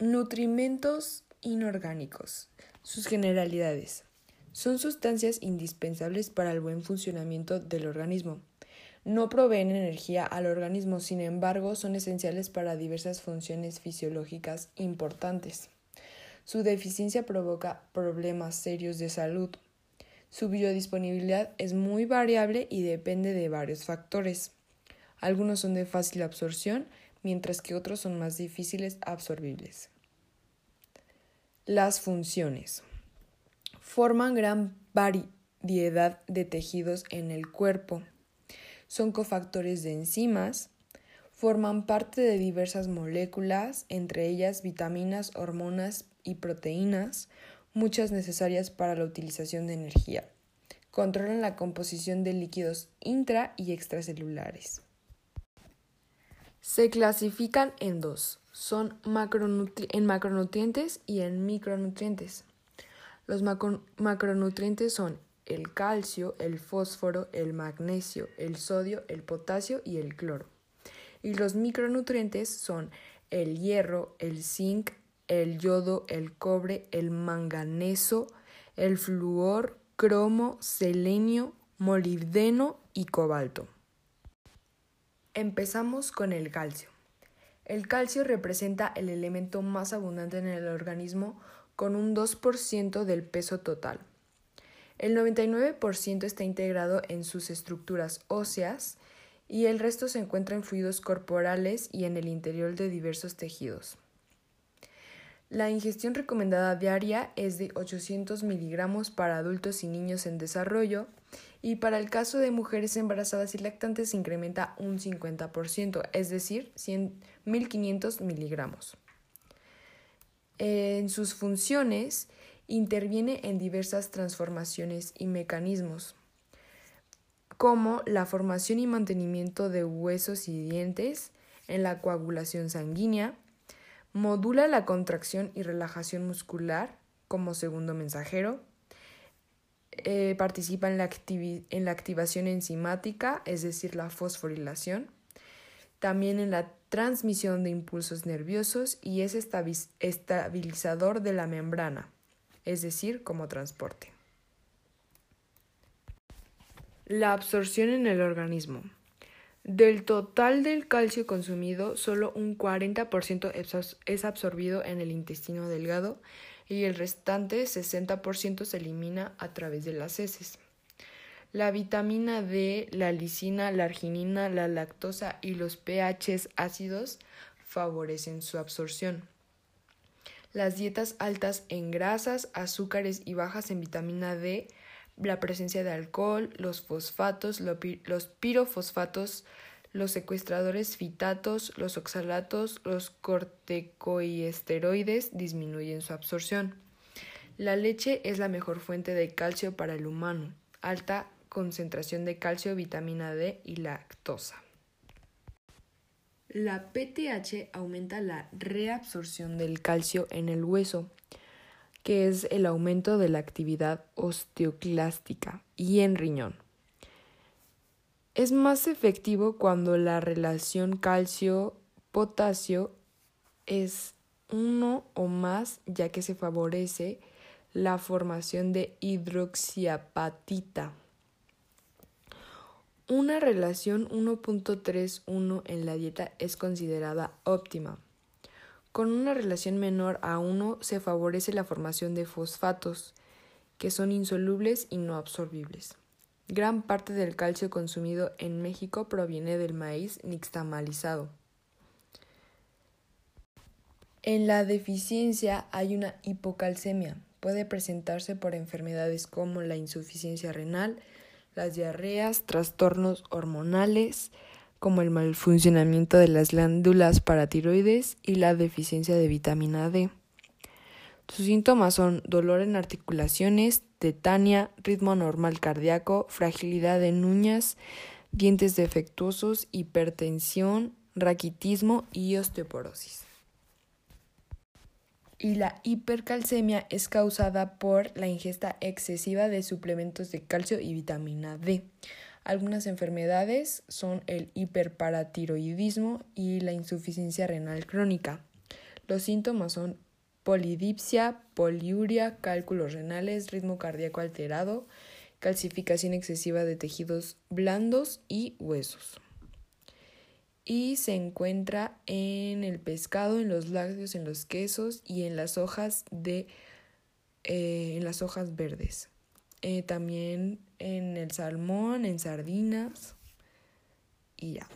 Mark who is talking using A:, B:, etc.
A: Nutrimentos inorgánicos. Sus generalidades. Son sustancias indispensables para el buen funcionamiento del organismo. No proveen energía al organismo, sin embargo, son esenciales para diversas funciones fisiológicas importantes. Su deficiencia provoca problemas serios de salud. Su biodisponibilidad es muy variable y depende de varios factores. Algunos son de fácil absorción, mientras que otros son más difíciles absorbibles. Las funciones. Forman gran variedad de tejidos en el cuerpo. Son cofactores de enzimas. Forman parte de diversas moléculas, entre ellas vitaminas, hormonas y proteínas, muchas necesarias para la utilización de energía. Controlan la composición de líquidos intra y extracelulares. Se clasifican en dos, son en macronutrientes y en micronutrientes. Los macronutrientes son el calcio, el fósforo, el magnesio, el sodio, el potasio y el cloro. Y los micronutrientes son el hierro, el zinc, el yodo, el cobre, el manganeso, el flúor, cromo, selenio, molibdeno y cobalto. Empezamos con el calcio. El calcio representa el elemento más abundante en el organismo con un 2% del peso total. El 99% está integrado en sus estructuras óseas y el resto se encuentra en fluidos corporales y en el interior de diversos tejidos. La ingestión recomendada diaria es de 800 miligramos para adultos y niños en desarrollo y para el caso de mujeres embarazadas y lactantes se incrementa un 50%, es decir, 1.500 miligramos. En sus funciones interviene en diversas transformaciones y mecanismos, como la formación y mantenimiento de huesos y dientes, en la coagulación sanguínea, Modula la contracción y relajación muscular como segundo mensajero. Eh, participa en la, en la activación enzimática, es decir, la fosforilación. También en la transmisión de impulsos nerviosos y es estabilizador de la membrana, es decir, como transporte. La absorción en el organismo. Del total del calcio consumido, solo un 40% es absorbido en el intestino delgado y el restante 60% se elimina a través de las heces. La vitamina D, la lisina, la arginina, la lactosa y los pHs ácidos favorecen su absorción. Las dietas altas en grasas, azúcares y bajas en vitamina D la presencia de alcohol, los fosfatos, los pirofosfatos, los secuestradores fitatos, los oxalatos, los corticoiesteroides disminuyen su absorción. La leche es la mejor fuente de calcio para el humano, alta concentración de calcio, vitamina D y lactosa. La PTH aumenta la reabsorción del calcio en el hueso, que es el aumento de la actividad osteoclástica y en riñón. Es más efectivo cuando la relación calcio-potasio es uno o más, ya que se favorece la formación de hidroxiapatita. Una relación 1.31 en la dieta es considerada óptima. Con una relación menor a 1 se favorece la formación de fosfatos, que son insolubles y no absorbibles. Gran parte del calcio consumido en México proviene del maíz nixtamalizado. En la deficiencia hay una hipocalcemia. Puede presentarse por enfermedades como la insuficiencia renal, las diarreas, trastornos hormonales, como el mal funcionamiento de las glándulas paratiroides y la deficiencia de vitamina D. Sus síntomas son dolor en articulaciones, tetania, ritmo normal cardíaco, fragilidad en uñas, dientes defectuosos, hipertensión, raquitismo y osteoporosis. Y la hipercalcemia es causada por la ingesta excesiva de suplementos de calcio y vitamina D. Algunas enfermedades son el hiperparatiroidismo y la insuficiencia renal crónica. Los síntomas son polidipsia, poliuria, cálculos renales, ritmo cardíaco alterado, calcificación excesiva de tejidos blandos y huesos. Y se encuentra en el pescado, en los lácteos, en los quesos y en las hojas de eh, en las hojas verdes. Eh, también en el salmón, en sardinas y ya.